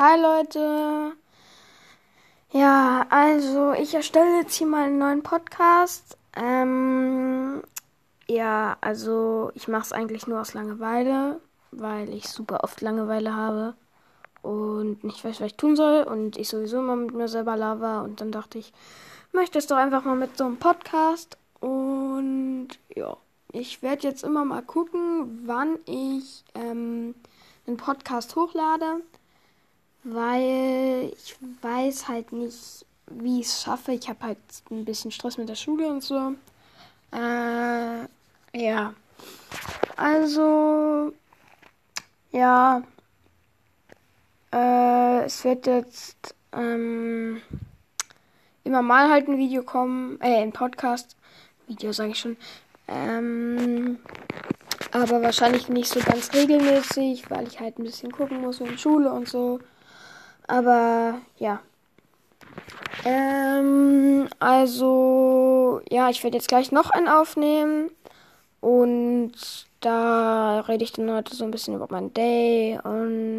Hi Leute. Ja, also ich erstelle jetzt hier mal einen neuen Podcast. Ähm, ja, also ich mache es eigentlich nur aus Langeweile, weil ich super oft Langeweile habe und nicht weiß, was ich tun soll und ich sowieso immer mit mir selber lava und dann dachte ich, möchte es doch einfach mal mit so einem Podcast und ja, ich werde jetzt immer mal gucken, wann ich ähm, einen Podcast hochlade weil ich weiß halt nicht, wie ich es schaffe. Ich habe halt ein bisschen Stress mit der Schule und so. Äh, ja. Also, ja. Äh, es wird jetzt ähm, immer mal halt ein Video kommen, äh, ein Podcast. Video sage ich schon. Ähm, aber wahrscheinlich nicht so ganz regelmäßig, weil ich halt ein bisschen gucken muss in Schule und so. Aber ja. Ähm, also, ja, ich werde jetzt gleich noch einen aufnehmen. Und da rede ich dann heute so ein bisschen über mein Day und.